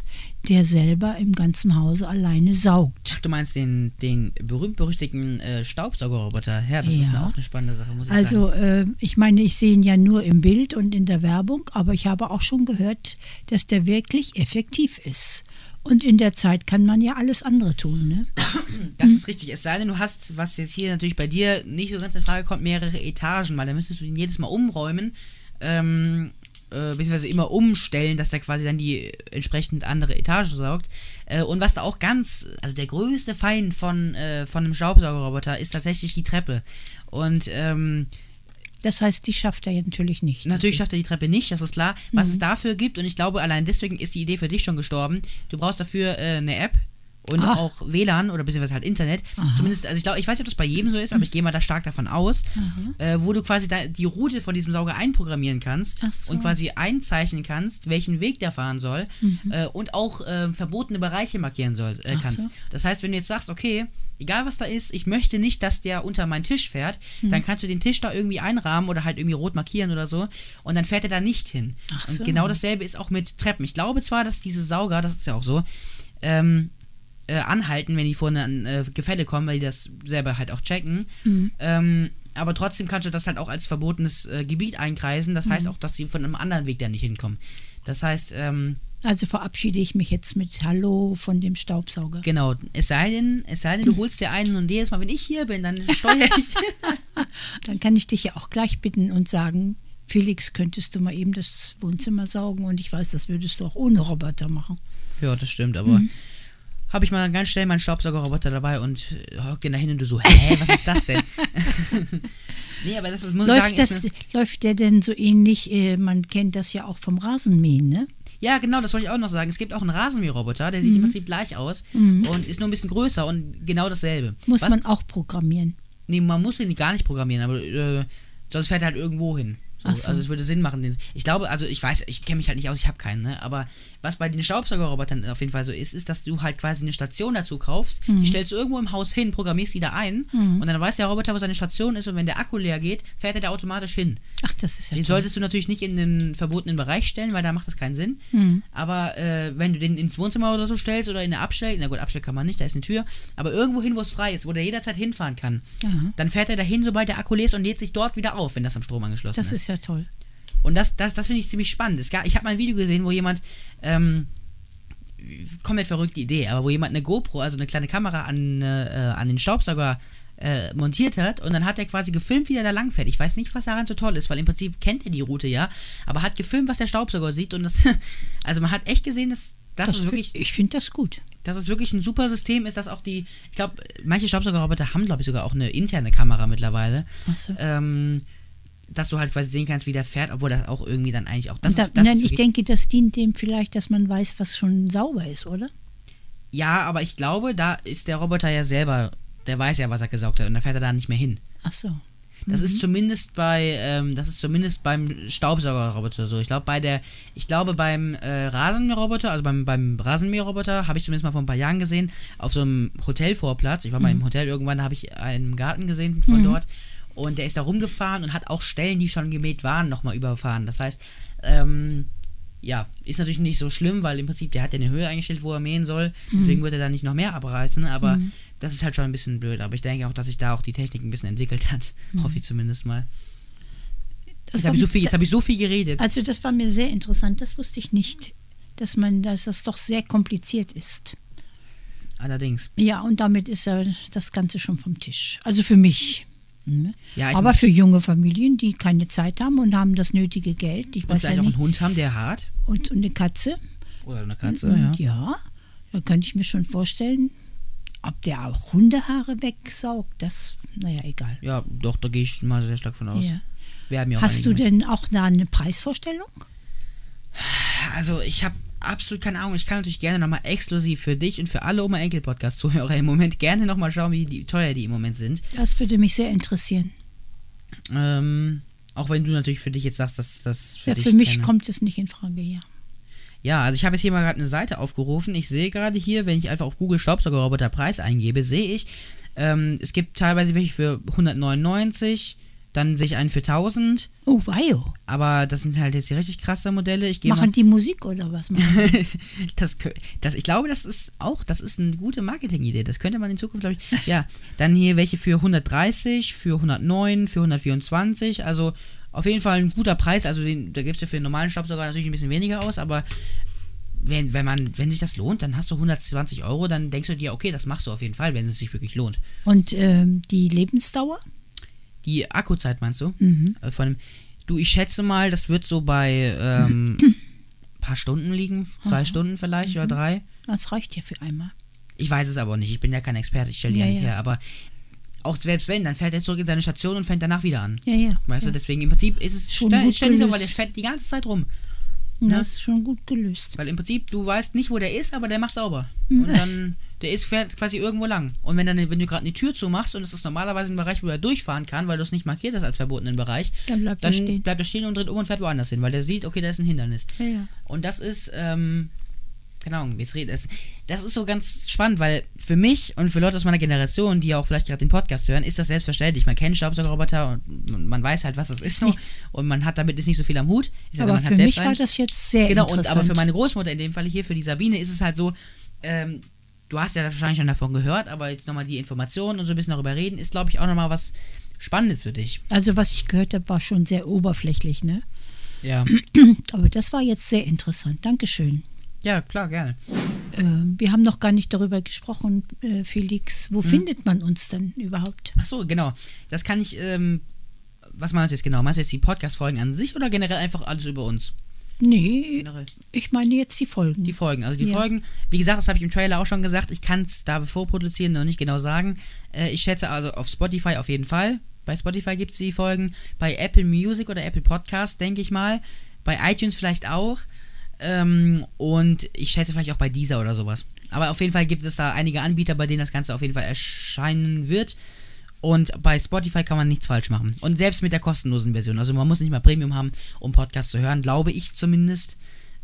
der selber im ganzen Hause alleine saugt. Ach, du meinst den, den berühmt-berüchtigten äh, Staubsaugerroboter? Ja, das ist Ja. eine, auch eine spannende Sache, muss ich sagen. Also äh, ich meine, ich sehe ihn ja nur im Bild und in der Werbung, aber ich habe auch schon gehört, dass der wirklich effektiv ist. Und in der Zeit kann man ja alles andere tun. Ne? <coughs> Das ist richtig. Es sei denn, du hast, was jetzt hier natürlich bei dir nicht so ganz in Frage kommt, mehrere Etagen, weil dann müsstest du ihn jedes Mal umräumen, ähm, äh, beziehungsweise immer umstellen, dass der quasi dann die entsprechend andere Etage saugt. Äh, und was da auch ganz, also der größte Feind von, äh, von einem Staubsaugerroboter ist tatsächlich die Treppe. Und ähm, Das heißt, die schafft er natürlich nicht. Natürlich schafft er die Treppe nicht, das ist klar. Was es dafür gibt, und ich glaube, allein deswegen ist die Idee für dich schon gestorben. Du brauchst dafür äh, eine App und Ah. auch WLAN oder beziehungsweise halt Internet. Zumindest, also ich glaube, ich weiß nicht, ob das bei jedem so ist, aber ich gehe mal da stark davon aus, äh, wo du quasi da die Route von diesem Sauger einprogrammieren kannst so. und quasi einzeichnen kannst, welchen Weg der fahren soll äh, und auch äh, verbotene Bereiche markieren soll, äh, kannst. so. Das heißt, wenn du jetzt sagst, okay, egal was da ist, ich möchte nicht, dass der unter meinen Tisch fährt, Hm. dann kannst du den Tisch da irgendwie einrahmen oder halt irgendwie rot markieren oder so und dann fährt er da nicht hin. Ach und so. genau dasselbe ist auch mit Treppen. Ich glaube zwar, dass diese Sauger, das ist ja auch so, ähm, äh, anhalten, wenn die vor ein äh, Gefälle kommen, weil die das selber halt auch checken. Mhm. Ähm, aber trotzdem kannst du das halt auch als verbotenes äh, Gebiet einkreisen. Das Mhm. heißt auch, dass sie von einem anderen Weg da nicht hinkommen. Das heißt, ähm, Also verabschiede ich mich jetzt mit Hallo von dem Staubsauger. genau, es sei denn, es sei denn, du holst dir einen und jedes Mal, wenn ich hier bin, dann steuere <laughs> ich. Dann kann ich dich ja auch gleich bitten und sagen, Felix, könntest du mal eben das Wohnzimmer saugen? Und ich weiß, das würdest du auch ohne Roboter machen. ja, das stimmt, aber Mhm. Habe ich mal ganz schnell meinen Staubsaugerroboter dabei und äh, hock den da hin und du so, hä, was ist das denn? <laughs> nee, aber das ist, muss ich sagen, Läuft, das, läuft der denn so ähnlich? Äh, man kennt das ja auch vom Rasenmähen, ne? Ja, genau, das wollte ich auch noch sagen. Es gibt auch einen Rasenmäherroboter, der sieht Mhm. im Prinzip gleich aus und ist nur ein bisschen größer und genau dasselbe. Muss Was- man auch programmieren. Nee, man muss den gar nicht programmieren, aber äh, sonst fährt er halt irgendwo hin. So, so. Also es würde Sinn machen. Den, ich glaube, also ich weiß, ich kenne mich halt nicht aus, ich habe keinen, ne? Aber was bei den Staubsaugerrobotern auf jeden Fall so ist, ist, dass du halt quasi eine Station dazu kaufst, Mhm. die stellst du irgendwo im Haus hin, programmierst die da ein und dann weiß der Roboter, wo seine Station ist und wenn der Akku leer geht, fährt er da automatisch hin. Ach, das ist ja Den toll. solltest du natürlich nicht in den verbotenen Bereich stellen, weil da macht das keinen Sinn. Mhm. Aber äh, wenn du den ins Wohnzimmer oder so stellst oder in eine Abstell, na gut, Abstell kann man nicht, da ist eine Tür, aber irgendwo hin, wo es frei ist, wo der jederzeit hinfahren kann, dann fährt er dahin, sobald der Akku leer ist und lädt sich dort wieder auf, wenn das am Strom angeschlossen Das ist. ist ja toll. Und das, das, das finde ich ziemlich spannend. Es gab, ich habe mal ein Video gesehen, wo jemand, ähm, komplett verrückte Idee, aber wo jemand eine GoPro, also eine kleine Kamera an, äh, an den Staubsauger äh, montiert hat und dann hat er quasi gefilmt, wie der da langfährt. Ich weiß nicht, was daran so toll ist, weil im Prinzip kennt er die Route ja, aber hat gefilmt, was der Staubsauger sieht und das, <laughs> also man hat echt gesehen, dass das, ist fi- wirklich, ich finde das gut. dass es wirklich ein super System ist, dass auch die, ich glaube, manche Staubsaugerroboter haben, glaube ich, sogar auch eine interne Kamera mittlerweile, Ach so. ähm, dass du halt quasi sehen kannst, wie der fährt, obwohl das auch irgendwie dann eigentlich auch, das, da, ist- das nein, ich denke, das dient dem vielleicht, dass man weiß, was schon sauber ist, oder? Ja, aber ich glaube, da ist der Roboter ja selber, der weiß ja, was er gesaugt hat und da fährt er da nicht mehr hin. Ach so. Das ist zumindest bei, ähm, das ist zumindest beim Staubsaugerroboter so. Ich glaube bei der, ich glaube beim äh, Rasenmäherroboter, also beim, beim Rasenmäherroboter, habe ich zumindest mal vor ein paar Jahren gesehen, auf so einem Hotelvorplatz. Ich war mal im Hotel irgendwann, da habe ich einen Garten gesehen von dort und der ist da rumgefahren und hat auch Stellen, die schon gemäht waren, nochmal überfahren. Das heißt, ähm, ja, ist natürlich nicht so schlimm, weil im Prinzip der hat ja eine Höhe eingestellt, wo er mähen soll. Deswegen wird er da nicht noch mehr abreißen, aber das ist halt schon ein bisschen blöd. Aber ich denke auch, dass sich da auch die Technik ein bisschen entwickelt hat. Hoffe ich zumindest mal. Das Jetzt habe ich, so viel- jetzt hab ich so viel geredet. Also das war mir sehr interessant, das wusste ich nicht, dass man, dass das doch sehr kompliziert ist. Allerdings. Ja, und damit ist ja das Ganze schon vom Tisch. Also für mich. Ne? Ja, Aber für junge Familien, die keine Zeit haben und haben das nötige Geld, ich und weiß ja vielleicht auch nicht, einen Hund haben, der hart. und, und eine Katze, Oder eine Katze, und ja. ja, da könnte ich mir schon vorstellen, ob der auch Hundehaare wegsaugt, das, naja, egal. Ja, doch, da gehe ich mal sehr stark von aus. Ja. Wir haben ja auch Hast du denn auch da eine Preisvorstellung? mit. Also, ich habe absolut keine Ahnung. Ich kann natürlich gerne nochmal exklusiv für dich und für alle Oma Enkel Podcast-Zuhörer im Moment gerne nochmal schauen, wie die, teuer die im Moment sind. Das würde mich sehr interessieren. Ähm, auch wenn du natürlich für dich jetzt sagst, dass das für Ja, dich für mich keine- kommt es nicht in Frage, ja. Ja, also ich habe jetzt hier mal gerade eine Seite aufgerufen. Ich sehe gerade hier, wenn ich einfach auf Google Staubsaugerroboter Preis eingebe, sehe ich, ähm, es gibt teilweise welche für 199, dann sehe ich einen für 1000, Oh, weio. aber das sind halt jetzt die richtig krasse Modelle. Ich Machen die Musik oder was <laughs> das, das, ich glaube, das ist auch, das ist eine gute Marketingidee. Das könnte man in Zukunft, glaube ich. Ja, dann hier welche für 130, für 109, für 124. Also auf jeden Fall ein guter Preis. Also den, da gibst du für einen normalen Staubsauger natürlich ein bisschen weniger aus, aber wenn, wenn man, wenn sich das lohnt, dann hast du 120 Euro, dann denkst du dir, okay, das machst du auf jeden Fall, wenn es sich wirklich lohnt. Und ähm, die Lebensdauer? Die Akkuzeit meinst du? Mhm. Äh, Von dem, du, ich schätze mal, das wird so bei ähm, <clears throat> paar Stunden liegen, zwei Stunden vielleicht Mhm. oder drei. Das reicht ja für einmal. Ich weiß es aber nicht. Ich bin ja kein Experte. Ich stelle die ja, Ja, nicht ja. her. Aber auch selbst wenn, dann fährt er zurück in seine Station und fängt danach wieder an. Ja, ja. Weißt ja. du, deswegen im Prinzip ist es Schon dich so, weil der fährt die ganze Zeit rum. Ja, Das ist schon gut gelöst. Weil im Prinzip, du weißt nicht, wo der ist, aber der macht sauber. Mhm. Und dann, der ist fährt quasi irgendwo lang. Und wenn, dann, wenn du gerade eine Tür zumachst und es ist normalerweise ein Bereich, wo er durchfahren kann, weil du es nicht markiert hast als verbotenen Bereich, Dann bleibt er dann stehen. bleibt er stehen und dreht um und fährt woanders hin, weil der sieht, okay, da ist ein Hindernis. Ja, ja. Und das ist, ähm, keine Ahnung, jetzt reden das, das ist so ganz spannend, weil für mich und für Leute aus meiner Generation, die auch vielleicht gerade den Podcast hören, ist das selbstverständlich. Man kennt Staubsaugerroboter und man- weiß halt, was das ist nicht- und man hat damit ist nicht so viel am Hut. Sag, Aber hat für mich war das jetzt sehr Genau, und interessant. aber für meine Großmutter in dem Fall hier, für die Sabine, ist es halt so, ähm, du hast ja wahrscheinlich schon davon gehört, aber jetzt nochmal die Informationen und so ein bisschen darüber reden, ist glaube ich auch nochmal was Spannendes für dich. also was ich gehört habe, war schon sehr oberflächlich, ne? Ja. <clears throat> Aber das war jetzt sehr interessant. Dankeschön. Ja, klar, gerne. Ähm, wir haben noch gar nicht darüber gesprochen, äh, Felix. Hm. Wo findet man uns denn überhaupt? Ach so, genau. Das kann ich, ähm, was meinst du jetzt genau? Meinst du jetzt die Podcast-Folgen an sich oder generell einfach alles über uns? Nee, ich meine jetzt die Folgen. Die Folgen. Also die Ja. Folgen, wie gesagt, das habe ich im Trailer auch schon gesagt, ich kann es da vorproduzieren noch nicht genau sagen. Äh, ich schätze also auf Spotify auf jeden Fall. Bei Spotify gibt es die Folgen. Bei Apple Music oder Apple Podcast, denke ich mal. Bei iTunes vielleicht auch. Ähm, und ich schätze vielleicht auch bei Deezer oder sowas. Aber auf jeden Fall gibt es da einige Anbieter, bei denen das Ganze auf jeden Fall erscheinen wird. Und bei Spotify kann man nichts falsch machen. Und selbst mit der kostenlosen Version. Also man muss nicht mal Premium haben, um Podcasts zu hören, glaube ich zumindest.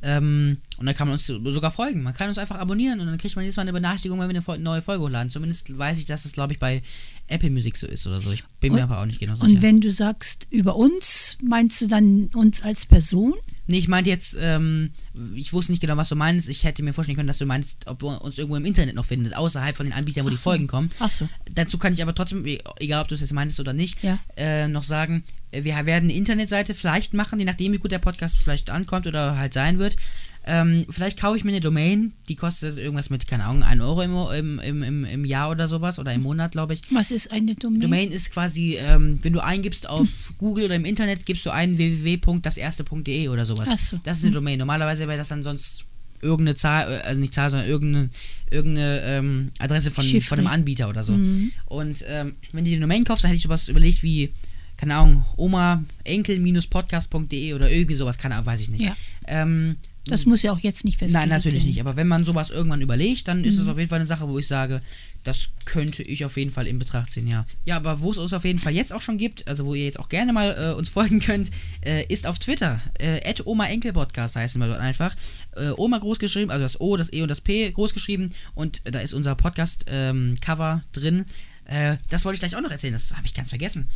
Ähm, und dann kann man uns sogar folgen. Man kann uns einfach abonnieren und dann kriegt man jedes Mal eine Benachrichtigung, wenn wir eine neue Folge hochladen. Zumindest weiß ich, dass es, glaube ich, bei Apple Music so ist oder so. Ich bin mir Und- aber auch nicht genau sicher. Und wenn du sagst über uns, meinst du dann uns als Person? Nee, ich meinte jetzt, ähm, ich wusste nicht genau, was du meinst. Ich hätte mir vorstellen können, dass du meinst, ob du uns irgendwo im Internet noch findest, außerhalb von den Anbietern, wo die Ach so. Folgen kommen. Ach so. Dazu kann ich aber trotzdem, e- egal ob du es jetzt meinst oder nicht, Ja. äh, noch sagen, äh, wir werden eine Internetseite vielleicht machen, je nachdem, wie gut der Podcast vielleicht ankommt oder halt sein wird. Ähm, vielleicht kaufe ich mir eine Domain, die kostet irgendwas mit, keine Ahnung, 1 Euro im, im, im, im, Jahr oder sowas oder im Monat, glaube ich. Was ist eine Domain? Domain ist quasi, ähm, wenn du eingibst auf Google oder im Internet, gibst du ein www.daserste.de oder sowas. Ach so. Das ist eine Domain. Normalerweise wäre das dann sonst irgendeine Zahl, äh, also nicht Zahl, sondern irgendeine, irgendeine ähm, Adresse von, von einem Anbieter oder so. Mhm. Und ähm, wenn du die Domain kaufst, dann hätte ich sowas überlegt wie, keine Ahnung, Oma enkel-podcast.de oder irgendwie sowas, keine Ahnung, weiß ich nicht. Ja. Ähm, Das muss ja auch jetzt nicht festgelegt Nein, natürlich werden. nicht. Aber wenn man sowas irgendwann überlegt, dann ist es Mhm. auf jeden Fall eine Sache, wo ich sage, das könnte ich auf jeden Fall in Betracht ziehen, ja. Ja, aber wo es uns auf jeden Fall jetzt auch schon gibt, also wo ihr jetzt auch gerne mal äh, uns <laughs> folgen könnt, äh, ist auf Twitter. Äh, Oma Enkel Podcast heißen wir dort einfach. Äh, Oma groß geschrieben, also das O, das E und das P groß geschrieben. Und da ist unser Podcast-Cover drin. Äh, das wollte ich gleich auch noch erzählen, das habe ich ganz vergessen.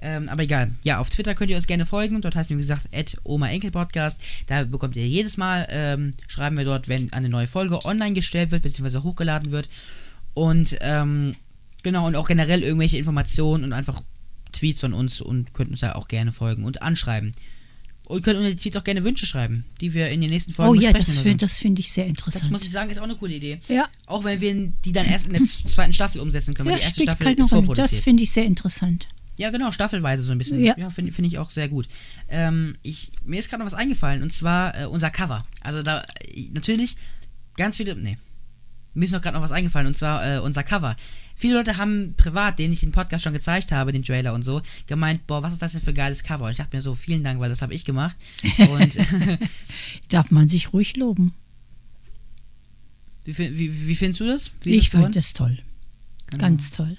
Ähm, aber egal. Ja, auf Twitter könnt ihr uns gerne folgen. Dort heißt, wie gesagt, Oma Enkel Podcast. Da bekommt ihr jedes Mal, ähm, schreiben wir dort, wenn eine neue Folge online gestellt wird, beziehungsweise hochgeladen wird. Und, ähm, genau, und auch generell irgendwelche Informationen und einfach Tweets von uns und könnt uns da auch gerne folgen und anschreiben. Und könnt unter die Tweets auch gerne Wünsche schreiben, die wir in den nächsten Folgen Oh ja, besprechen das, oder find- das finde ich sehr Das interessant. muss ich sagen, ist auch eine coole Idee. ja, Auch wenn wir die dann erst in der zweiten Staffel umsetzen können, ja die erste Staffel keine ist Rolle. Das finde ich sehr interessant. Ja, genau, staffelweise so ein bisschen. Ja. Ja, finde find ich auch sehr gut. Ähm, ich, mir ist gerade noch was eingefallen und zwar äh, unser Cover. Also da, äh, natürlich, ganz viele, nee, mir ist noch gerade noch was eingefallen und zwar äh, unser Cover. Viele Leute haben privat, denen ich den Podcast schon gezeigt habe, den Trailer und so, gemeint, boah, was ist das denn für ein geiles Cover? Und ich dachte mir so, vielen Dank, weil das habe ich gemacht. Und <laughs> <laughs> Darf man sich ruhig loben. wie, wie, wie findest du das? Wie ich fand das toll. Genau. Ganz toll.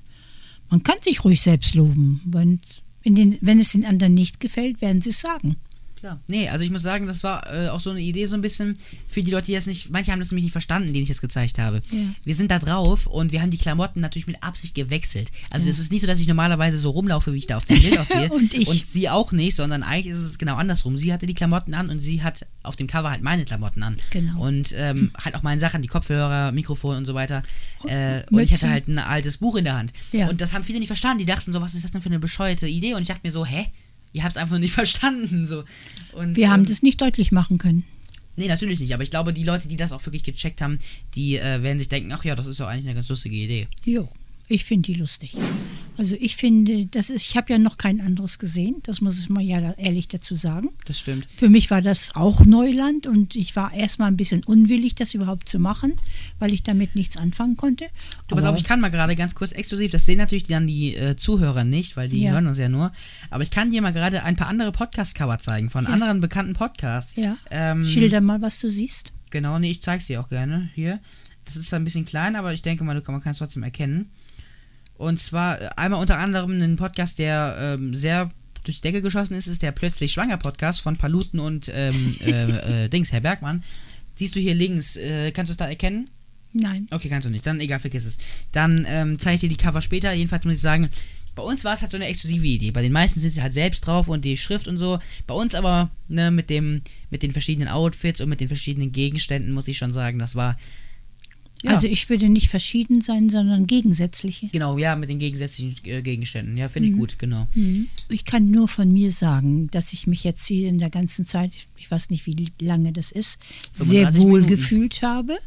Man kann sich ruhig selbst loben. Wenn, in den, wenn es den anderen nicht gefällt, werden sie es sagen. Klar. Nee, also ich muss sagen, das war äh, auch so eine Idee so ein bisschen für die Leute, die das nicht, manche haben das nämlich nicht verstanden, denen ich das gezeigt habe. Ja. Wir sind da drauf und wir haben die Klamotten natürlich mit Absicht gewechselt. Also es ist nicht so, dass ich normalerweise so rumlaufe, wie ich da auf dem Bild <laughs> aussehe. Und ich. Und sie auch nicht, sondern eigentlich ist es genau andersrum. Sie hatte die Klamotten an und sie hat auf dem Cover halt meine Klamotten an. Genau. Und ähm, halt auch meine Sachen, die Kopfhörer, Mikrofon und so weiter. Äh, und ich hatte halt ein altes Buch in der Hand. Ja. Und das haben viele nicht verstanden. Die dachten so, was ist das denn für eine bescheuerte Idee? Und ich dachte mir so, hä? Ihr habt es einfach nicht <laughs> verstanden. So. Und, Wir haben ähm, das nicht deutlich machen können. Nee, natürlich nicht. Aber ich glaube, die Leute, die das auch wirklich gecheckt haben, die äh, werden sich denken, ach ja, das ist doch eigentlich eine ganz lustige Idee. Jo, ich finde die lustig. Also ich finde, das ist, ich habe ja noch kein anderes gesehen, das muss ich mal ja ehrlich dazu sagen. Das stimmt. Für mich war das auch Neuland und ich war erstmal ein bisschen unwillig, das überhaupt zu machen, weil ich damit nichts anfangen konnte. Du pass Aber- auf, ich kann mal gerade ganz kurz exklusiv, das sehen natürlich dann die äh, Zuhörer nicht, weil die Ja. hören uns ja nur. Aber ich kann dir mal gerade ein paar andere Podcast-Cover zeigen von Ja. anderen bekannten Podcasts. Ja. Ähm, Schilder mal, was du siehst. Genau, nee, ich zeig's dir auch gerne. Hier. Das ist zwar ein bisschen klein, aber ich denke mal, du- man kann es trotzdem erkennen. Und zwar äh, einmal unter anderem einen Podcast, der ähm, sehr durch die Decke geschossen ist, ist der Plötzlich Schwanger Podcast von Paluten und ähm, <laughs> äh, äh, Dings, Herr Bergmann. Siehst du hier links, äh, kannst du es da erkennen? Nein. Okay, kannst du nicht. Dann egal, vergiss es. Dann ähm, zeige ich dir die Cover später. Jedenfalls muss ich sagen, bei uns war es halt so eine exklusive Idee. Bei den meisten sind sie halt selbst drauf und die Schrift und so. Bei uns aber, ne, mit dem, mit den verschiedenen Outfits und mit den verschiedenen Gegenständen, muss ich schon sagen, das war. Ja, Also ich würde nicht verschieden sein, sondern gegensätzliche. genau, ja, mit den gegensätzlichen äh, Gegenständen. Ja, finde ich gut, genau. Mhm. Ich kann nur von mir sagen, dass ich mich jetzt hier in der ganzen Zeit, ich weiß nicht, wie lange das ist, sehr 35 wohl Minuten. gefühlt habe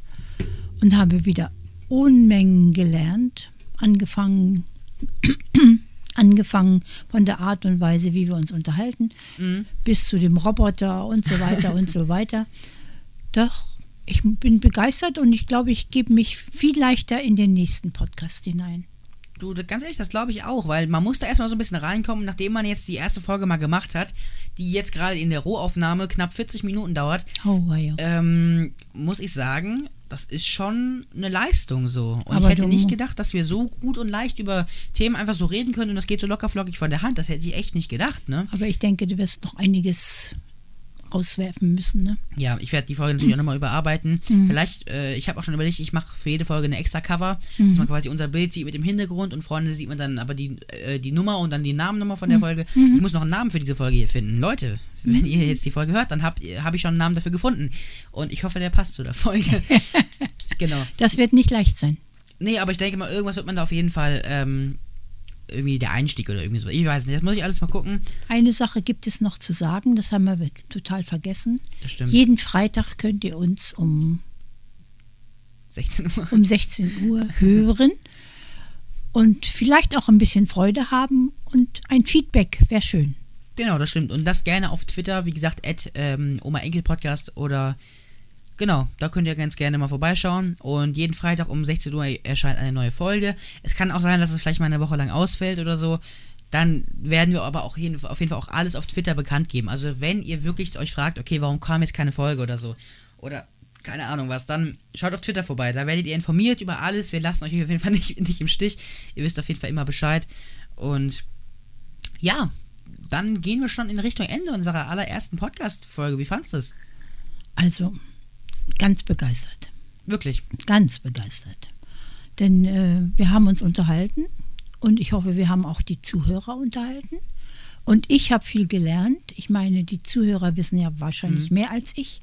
und habe wieder Unmengen gelernt, angefangen, <clears throat> angefangen von der Art und Weise, wie wir uns unterhalten, Mhm. bis zu dem Roboter und so weiter und so weiter. <laughs> Doch, ich bin begeistert und ich glaube, ich gebe mich viel leichter in den nächsten Podcast hinein. Du, ganz ehrlich, das glaube ich auch, weil man muss da erstmal so ein bisschen reinkommen, nachdem man jetzt die erste Folge mal gemacht hat, die jetzt gerade in der Rohaufnahme knapp 40 Minuten dauert. Oh, wow. ähm, muss ich sagen, das ist schon eine Leistung so. Und Aber ich hätte du- nicht gedacht, dass wir so gut und leicht über Themen einfach so reden können und das geht so locker flockig von der Hand. Das hätte ich echt nicht gedacht, ne? Aber ich denke, du wirst noch einiges auswerfen müssen. Ne? Ja, ich werde die Folge natürlich auch nochmal überarbeiten. Mhm. Vielleicht, äh, ich habe auch schon überlegt, ich mache für jede Folge eine extra Cover, dass man quasi unser Bild sieht mit dem Hintergrund und vorne sieht man dann aber die, äh, die Nummer und dann die Namennummer von der Folge. Ich muss noch einen Namen für diese Folge hier finden. Leute, wenn ihr jetzt die Folge hört, dann habe hab ich schon einen Namen dafür gefunden. Und ich hoffe, der passt zu der Folge. <laughs> genau. Das wird nicht leicht sein. Nee, aber ich denke mal, irgendwas wird man da auf jeden Fall ähm, irgendwie der Einstieg oder irgendwie so. Ich weiß nicht, das muss ich alles mal gucken. Eine Sache gibt es noch zu sagen, das haben wir total vergessen. Das stimmt. Jeden Freitag könnt ihr uns um, 16 Uhr. um 16 Uhr hören und vielleicht auch ein bisschen Freude haben und ein Feedback wäre schön. Genau, das stimmt. Und das gerne auf Twitter, wie gesagt, at ähm, Oma Enkel Podcast oder genau, da könnt ihr ganz gerne mal vorbeischauen. Und jeden Freitag um 16 Uhr erscheint eine neue Folge. Es kann auch sein, dass es vielleicht mal eine Woche lang ausfällt oder so. Dann werden wir aber auch jeden, auf jeden Fall auch alles auf Twitter bekannt geben. Also wenn ihr wirklich euch fragt, okay, warum kam jetzt keine Folge oder so, oder keine Ahnung was, dann schaut auf Twitter vorbei. Da werdet ihr informiert über alles. Wir lassen euch auf jeden Fall <laughs> nicht, nicht im Stich. Ihr wisst auf jeden Fall immer Bescheid. Und ja, dann gehen wir schon in Richtung Ende unserer allerersten Podcast-Folge. Wie fandest du es? Also, ganz begeistert. Wirklich. Ganz begeistert. Denn äh, wir haben uns unterhalten und ich hoffe, wir haben auch die Zuhörer unterhalten. Und ich habe viel gelernt. Ich meine, die Zuhörer wissen ja wahrscheinlich Mhm. mehr als ich,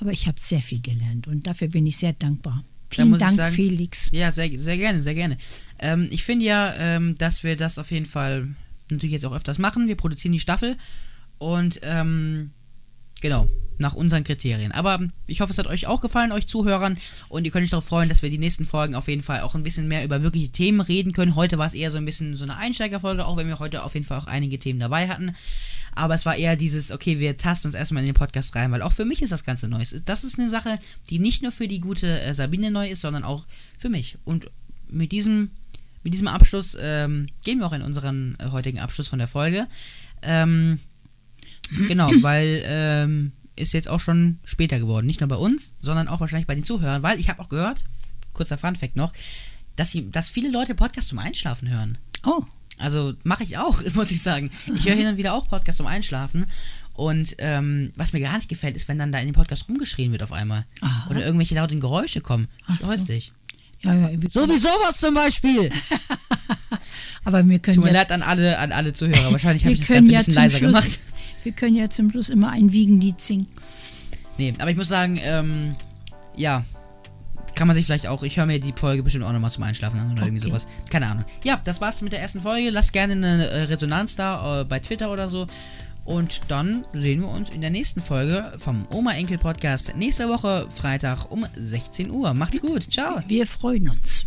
aber ich habe sehr viel gelernt und dafür bin ich sehr dankbar. Da Vielen ich Dank, sagen- Felix. Ja, sehr, sehr gerne, sehr gerne. Ähm, ich finde ja, ähm, dass wir das auf jeden Fall natürlich jetzt auch öfters machen. Wir produzieren die Staffel und ähm, genau, nach unseren Kriterien. Aber ich hoffe, es hat euch auch gefallen, euch Zuhörern. Und ihr könnt euch darauf freuen, dass wir die nächsten Folgen auf jeden Fall auch ein bisschen mehr über wirkliche Themen reden können. Heute war es eher so ein bisschen so eine Einsteigerfolge, auch wenn wir heute auf jeden Fall auch einige Themen dabei hatten. Aber es war eher dieses, okay, wir tasten uns erstmal in den Podcast rein, weil auch für mich ist das Ganze neu. Das ist eine Sache, die nicht nur für die gute äh, Sabine neu ist, sondern auch für mich. Und mit diesem, mit diesem Abschluss ähm, gehen wir auch in unseren äh, heutigen Abschluss von der Folge. Ähm, genau, <clears throat> weil ähm, ist jetzt auch schon später geworden. Nicht nur bei uns, sondern auch wahrscheinlich bei den Zuhörern, weil ich habe auch gehört, kurzer Funfact noch, dass, sie, dass viele Leute Podcasts zum Einschlafen hören. Oh, Also mache ich auch, <laughs> muss ich sagen. Ich höre hin und wieder auch Podcasts zum Einschlafen. Und ähm, was mir gar nicht gefällt, ist, wenn dann da in dem Podcast rumgeschrien wird auf einmal. Aha. Oder irgendwelche lauten Geräusche kommen. Ach so. Scheußlich. ja, ja. Können, wie sowas zum Beispiel. <laughs> aber wir können Tut mir leid an alle, an alle Zuhörer. Wahrscheinlich habe ich das Ganze ein bisschen leiser Schluss, gemacht. Wir können ja zum Schluss immer ein Wiegenlied singen. Nee, aber ich muss sagen, ähm, ja, kann man sich vielleicht auch, ich höre mir die Folge bestimmt auch nochmal zum Einschlafen an oder irgendwie Okay. sowas. Keine Ahnung. Ja, das war's mit der ersten Folge. Lasst gerne eine äh, Resonanz da äh, bei Twitter oder so. Und dann sehen wir uns in der nächsten Folge vom Oma-Enkel-Podcast nächste Woche Freitag um 16 Uhr. Macht's gut. Ciao. Wir freuen uns.